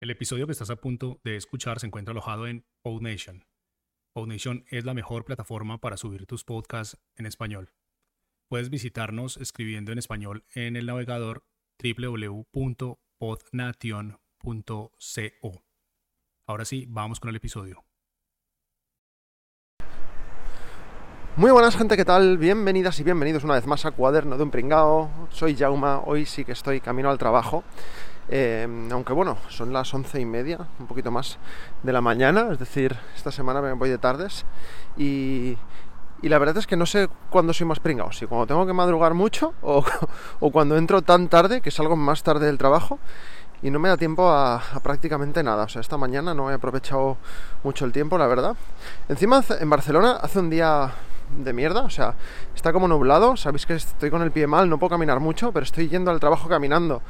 El episodio que estás a punto de escuchar se encuentra alojado en PodNation. PodNation es la mejor plataforma para subir tus podcasts en español. Puedes visitarnos escribiendo en español en el navegador www.podnation.co. Ahora sí, vamos con el episodio. Muy buenas gente, ¿qué tal? Bienvenidas y bienvenidos una vez más a Cuaderno de un Pringao. Soy Jauma, hoy sí que estoy camino al trabajo. Eh, aunque bueno, son las once y media, un poquito más de la mañana, es decir, esta semana me voy de tardes y, la verdad es que no sé cuándo soy más pringado, si cuando tengo que madrugar mucho o, cuando entro tan tarde, que salgo más tarde del trabajo y no me da tiempo a, a, prácticamente nada. O sea, esta mañana no he aprovechado mucho el tiempo, la verdad. Encima en Barcelona hace un día de mierda, o sea, está como nublado, sabéis que estoy con el pie mal, no puedo caminar mucho, pero estoy yendo al trabajo caminando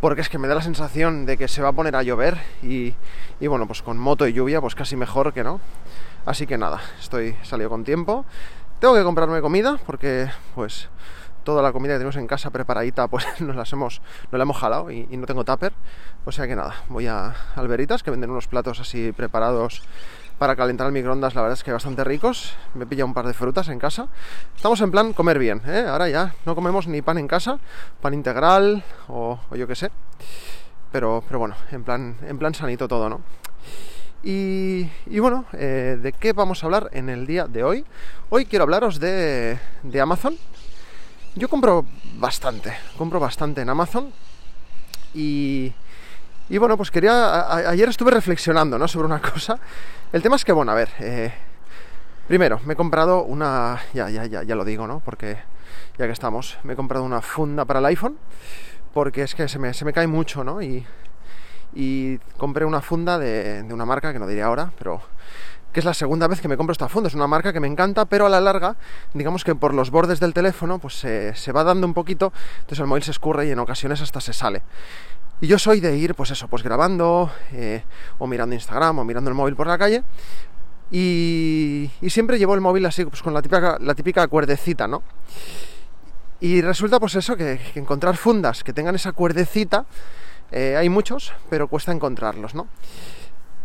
porque es que me da la sensación de que se va a poner a llover y, bueno, pues con moto y lluvia pues casi mejor que no. Así que nada, estoy salido con tiempo. Tengo que comprarme comida porque pues toda la comida que tenemos en casa preparadita pues nos las hemos, nos la hemos jalado y, y no tengo tupper. O sea que nada, voy a Alberitas que venden unos platos así preparados para calentar el microondas, la verdad es que bastante ricos. Me pilla un par de frutas en casa. Estamos en plan comer bien, ¿eh? Ahora ya no comemos ni pan en casa, pan integral o, yo qué sé. Pero, pero bueno, en plan, en plan sanito todo, ¿no? Y, bueno, eh, ¿de qué vamos a hablar en el día de hoy? Hoy quiero hablaros de, de Amazon. Yo compro bastante, compro bastante en Amazon. Y, y bueno, pues quería. ayer estuve reflexionando ¿no? sobre una cosa. El tema es que, bueno, a ver. Eh, primero, me he comprado una. Ya, ya, ya, ya lo digo, ¿no? Porque ya que estamos, me he comprado una funda para el iPhone. Porque es que se me, se me cae mucho, ¿no? Y, y compré una funda de, de una marca que no diré ahora, pero que es la segunda vez que me compro esta funda. Es una marca que me encanta, pero a la larga, digamos que por los bordes del teléfono, pues se, se va dando un poquito, entonces el móvil se escurre y en ocasiones hasta se sale. Y yo soy de ir, pues eso, pues grabando, eh, o mirando Instagram, o mirando el móvil por la calle. Y, siempre llevo el móvil así, pues con la típica, la típica cuerdecita, ¿no? Y resulta, pues eso, que, encontrar fundas que tengan esa cuerdecita, eh, hay muchos, pero cuesta encontrarlos, ¿no?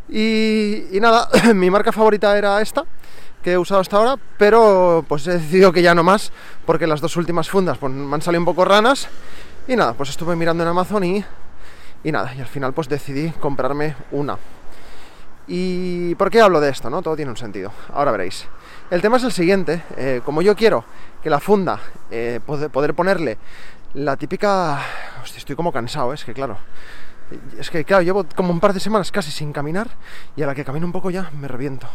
Y, nada, mi marca favorita era esta, que he usado hasta ahora, pero pues he decidido que ya no más, porque las dos últimas fundas pues, me han salido un poco ranas. Y nada, pues estuve mirando en Amazon y y nada, y al final pues decidí comprarme una. ¿Y por qué hablo de esto? ¿no? Todo tiene un sentido. Ahora veréis. El tema es el siguiente. Eh, como yo quiero que la funda, eh, poder ponerle la típica... Hostia, estoy como cansado, ¿eh? es que claro. Es que claro, llevo como un par de semanas casi sin caminar y a la que camino un poco ya me reviento.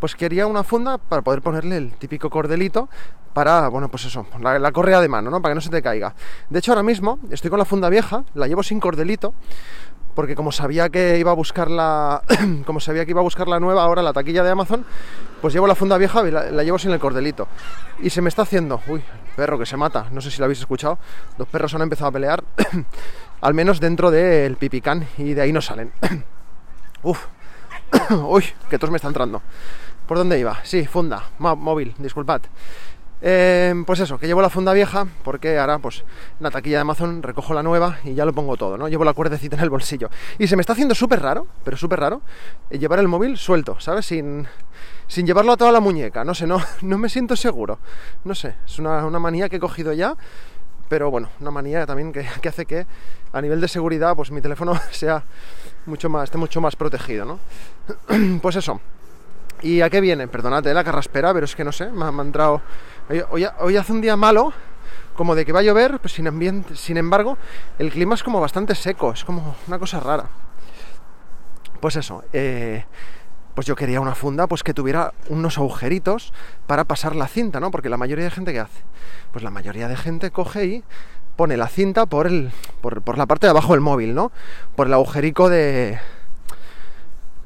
Pues quería una funda para poder ponerle el típico cordelito para, bueno, pues eso, la, correa de mano, ¿no? Para que no se te caiga. De hecho, ahora mismo estoy con la funda vieja, la llevo sin cordelito, porque como sabía que iba a buscar la, como sabía que iba a buscar la nueva ahora, la taquilla de Amazon, pues llevo la funda vieja y la, llevo sin el cordelito. Y se me está haciendo, uy, perro que se mata, no sé si lo habéis escuchado, los perros han empezado a pelear, al menos dentro del pipicán, y de ahí no salen. Uf, uy, que todos me está entrando. ¿Por dónde iba? Sí, funda, móvil, disculpad. Eh, pues eso, que llevo la funda vieja porque ahora pues la taquilla de Amazon recojo la nueva y ya lo pongo todo, ¿no? Llevo la cuerdecita en el bolsillo. Y se me está haciendo súper raro, pero súper raro, eh, llevar el móvil suelto, ¿sabes? Sin, sin llevarlo a toda la muñeca, no sé, no, no me siento seguro. No sé, es una, manía que he cogido ya, pero bueno, una manía también que, que, hace que a nivel de seguridad pues mi teléfono sea mucho más, esté mucho más protegido, ¿no? pues eso, ¿Y a qué viene? Perdónate la carraspera, pero es que no sé, me ha, entrado... Hoy, hace un día malo, como de que va a llover, pues sin, embargo, el clima es como bastante seco, es como una cosa rara. Pues eso, eh, pues yo quería una funda pues que tuviera unos agujeritos para pasar la cinta, ¿no? Porque la mayoría de gente, ¿qué hace? Pues la mayoría de gente coge y pone la cinta por, el, por la parte de abajo del móvil, ¿no? Por el agujerico de,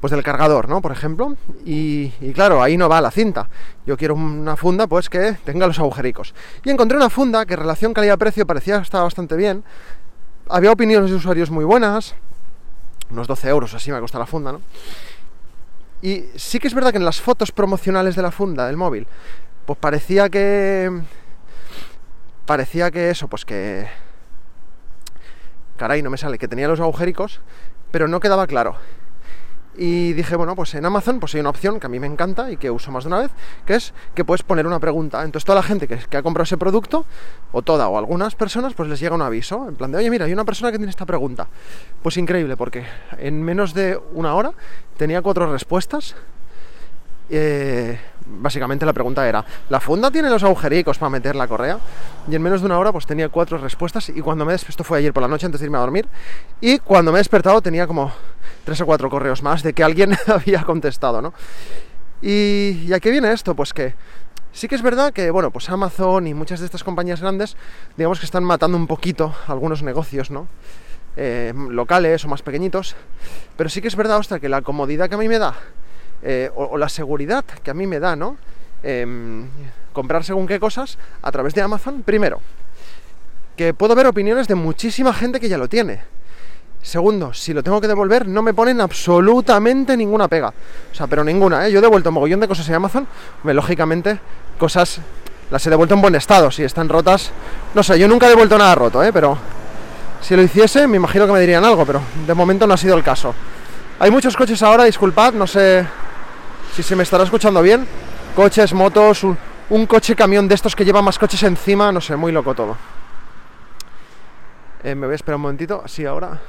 pues del cargador, ¿no? Por ejemplo, y, claro, ahí no va la cinta. Yo quiero una funda, pues que tenga los agujericos. Y encontré una funda que en relación calidad-precio parecía estar bastante bien. Había opiniones de usuarios muy buenas, unos 12 euros así me costado la funda, ¿no? Y sí que es verdad que en las fotos promocionales de la funda del móvil, pues parecía que... Parecía que eso, pues que caray, no me sale, que tenía los agujericos, pero no quedaba claro. Y dije, bueno, pues en Amazon pues hay una opción que a mí me encanta y que uso más de una vez, que es que puedes poner una pregunta. Entonces toda la gente que, que, ha comprado ese producto, o toda, o algunas personas, pues les llega un aviso, en plan de, oye, mira, hay una persona que tiene esta pregunta. Pues increíble, porque en menos de una hora tenía cuatro respuestas. Eh, básicamente la pregunta era, ¿la funda tiene los agujericos para meter la correa? Y en menos de una hora pues tenía cuatro respuestas y cuando me esto fue ayer por la noche antes de irme a dormir y cuando me he despertado tenía como tres o cuatro correos más de que alguien había contestado, ¿no? Y, ¿y a qué viene esto? Pues que sí que es verdad que, bueno, pues Amazon y muchas de estas compañías grandes, digamos que están matando un poquito algunos negocios, ¿no? Eh, locales o más pequeñitos, pero sí que es verdad, ostras, que la comodidad que a mí me da eh, o, la seguridad que a mí me da, ¿no? Eh, comprar según qué cosas a través de Amazon, primero, que puedo ver opiniones de muchísima gente que ya lo tiene. Segundo, si lo tengo que devolver, no me ponen absolutamente ninguna pega. O sea, pero ninguna, ¿eh? Yo he devuelto un mogollón de cosas en Amazon, me, lógicamente, cosas las he devuelto en buen estado, si están rotas. No sé, yo nunca he devuelto nada roto, ¿eh? Pero si lo hiciese, me imagino que me dirían algo, pero de momento no ha sido el caso. Hay muchos coches ahora, disculpad, no sé si se me estará escuchando bien. Coches, motos, un, coche camión de estos que lleva más coches encima, no sé, muy loco todo. Eh, me voy a esperar un momentito, sí, ahora.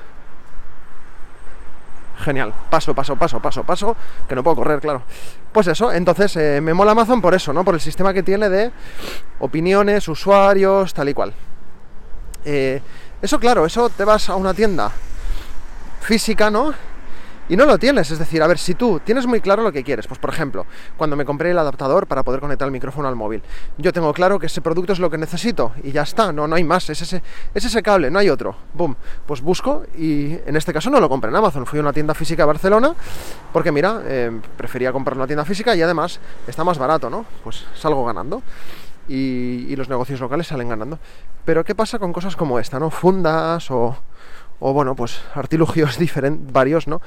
Genial, paso, paso, paso, paso, paso, que no puedo correr, claro. Pues eso, entonces eh, me mola Amazon por eso, ¿no? Por el sistema que tiene de opiniones, usuarios, tal y cual. Eh, eso, claro, eso te vas a una tienda física, ¿no? Y no lo tienes. Es decir, a ver, si tú tienes muy claro lo que quieres, pues por ejemplo, cuando me compré el adaptador para poder conectar el micrófono al móvil, yo tengo claro que ese producto es lo que necesito y ya está, no, no hay más, es ese, es ese cable, no hay otro. Boom, pues busco y en este caso no lo compré en Amazon, fui a una tienda física de Barcelona porque mira, eh, prefería comprar una tienda física y además está más barato, ¿no? Pues salgo ganando. Y, y los negocios locales salen ganando. Pero ¿qué pasa con cosas como esta, no? Fundas o, o bueno, pues artilugios diferentes, varios, ¿no?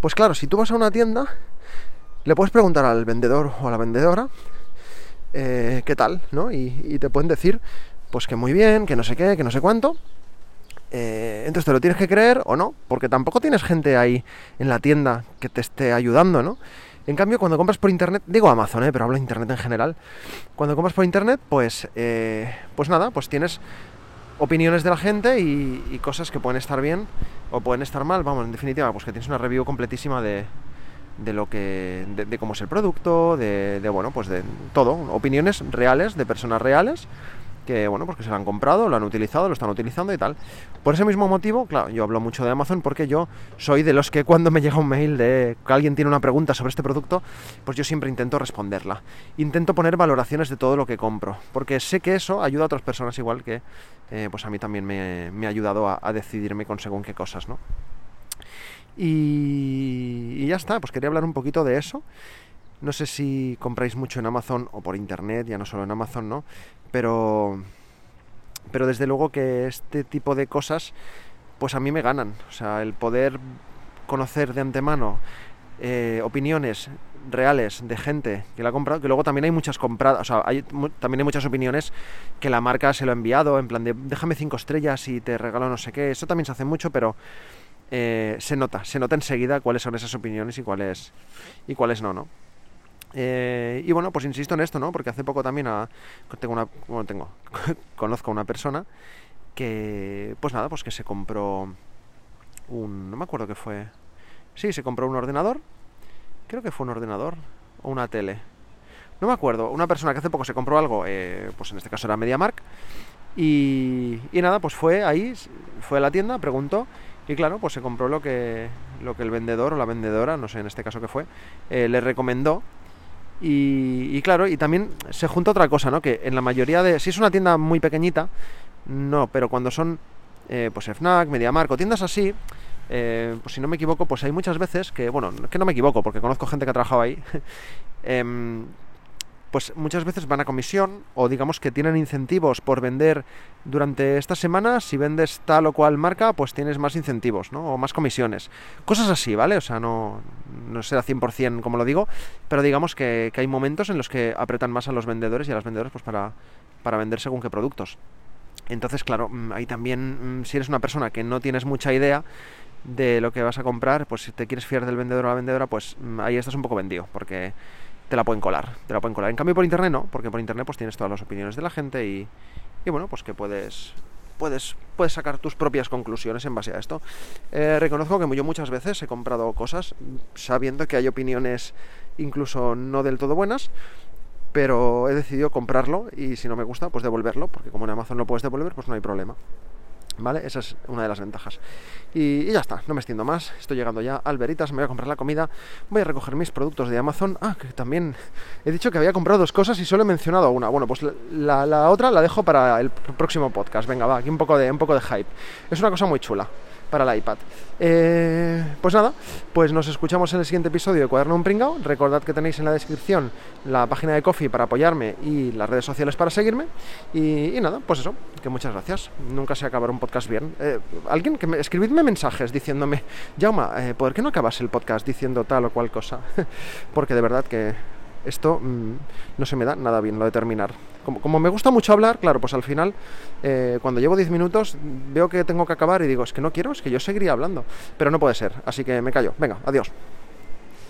Pues claro, si tú vas a una tienda, le puedes preguntar al vendedor o a la vendedora eh, qué tal, ¿no? Y, te pueden decir, pues que muy bien, que no sé qué, que no sé cuánto. Eh, entonces te lo tienes que creer o no, porque tampoco tienes gente ahí en la tienda que te esté ayudando, ¿no? En cambio, cuando compras por internet, digo Amazon, ¿eh? pero hablo de internet en general, cuando compras por internet, pues, eh, pues nada, pues tienes opiniones de la gente y, cosas que pueden estar bien o pueden estar mal. Vamos, en definitiva, pues que tienes una review completísima de, de lo que. De, cómo es el producto, de, bueno, pues de todo. Opiniones reales, de personas reales, que bueno, pues que se lo han comprado, lo han utilizado, lo están utilizando y tal. Por ese mismo motivo, claro, yo hablo mucho de Amazon porque yo soy de los que cuando me llega un mail de que alguien tiene una pregunta sobre este producto, pues yo siempre intento responderla. Intento poner valoraciones de todo lo que compro, porque sé que eso ayuda a otras personas igual que eh, pues a mí también me, ha ayudado a, decidirme con según qué cosas, ¿no? Y ya está, pues quería hablar un poquito de eso. No sé si compráis mucho en Amazon o por internet, ya no solo en Amazon, ¿no? Pero, pero desde luego que este tipo de cosas, pues a mí me ganan. O sea, el poder conocer de antemano eh, opiniones reales de gente que la ha comprado, que luego también hay muchas compradas, o sea, hay, también hay muchas opiniones que la marca se lo ha enviado, en plan de déjame cinco estrellas y te regalo no sé qué, eso también se hace mucho, pero eh, se nota, se nota enseguida cuáles son esas opiniones y cuáles, y cuáles no, ¿no? Y bueno, pues insisto en esto, ¿no? Porque hace poco también tengo una, bueno, tengo, conozco a una persona que, pues nada, pues que se compró un, no me acuerdo qué fue, sí, se compró un ordenador, creo que fue un ordenador o una tele, no me acuerdo, una persona que hace poco se compró algo, eh, pues en este caso era MediaMark, y, y nada, pues fue ahí, fue a la tienda, preguntó, y claro, pues se compró lo que, lo que el vendedor o la vendedora, no sé en este caso qué fue, eh, le recomendó y, claro, y también se junta otra cosa, ¿no? Que en la mayoría de... Si es una tienda muy pequeñita, no, pero cuando son, eh, pues FNAC, MediaMark o tiendas así, eh, pues si no me equivoco, pues hay muchas veces que, bueno, que no me equivoco, porque conozco gente que ha trabajado ahí, eh, pues muchas veces van a comisión o digamos que tienen incentivos por vender durante esta semana, si vendes tal o cual marca, pues tienes más incentivos, ¿no? O más comisiones. Cosas así, ¿vale? O sea, no, no será 100% como lo digo, pero digamos que, que, hay momentos en los que apretan más a los vendedores y a las vendedoras pues para, para vender según qué productos. Entonces, claro, mm, ahí también, mm, si eres una persona que no tienes mucha idea de lo que vas a comprar, pues si te quieres fiar del vendedor o la vendedora, pues mm, ahí estás un poco vendido, porque te la pueden colar, te la pueden colar. En cambio por internet no, porque por internet pues tienes todas las opiniones de la gente y, bueno, pues que puedes, puedes, puedes sacar tus propias conclusiones en base a esto. Eh, reconozco que yo muchas veces he comprado cosas sabiendo que hay opiniones incluso no del todo buenas, pero he decidido comprarlo y si no me gusta, pues devolverlo, porque como en Amazon lo puedes devolver, pues no hay problema. ¿Vale? Esa es una de las ventajas. Y, ya está, no me extiendo más. Estoy llegando ya al Veritas, me voy a comprar la comida. Voy a recoger mis productos de Amazon. Ah, que también he dicho que había comprado dos cosas y solo he mencionado una. Bueno, pues la, la otra la dejo para el próximo podcast. Venga, va, aquí un poco de, un poco de hype. Es una cosa muy chula para el iPad. Eh, pues nada, pues nos escuchamos en el siguiente episodio de Cuaderno un Pringao. Recordad que tenéis en la descripción la página de Coffee para apoyarme y las redes sociales para seguirme. Y, nada, pues eso, que muchas gracias. Nunca se acabará un podcast bien. Eh, alguien que me escribidme mensajes diciéndome, Jauma, eh, ¿por qué no acabas el podcast diciendo tal o cual cosa? Porque de verdad que esto mm, no se me da nada bien lo de terminar. Como, me gusta mucho hablar, claro, pues al final, eh, cuando llevo 10 minutos, veo que tengo que acabar y digo, es que no quiero, es que yo seguiría hablando. Pero no puede ser, así que me callo. Venga, adiós.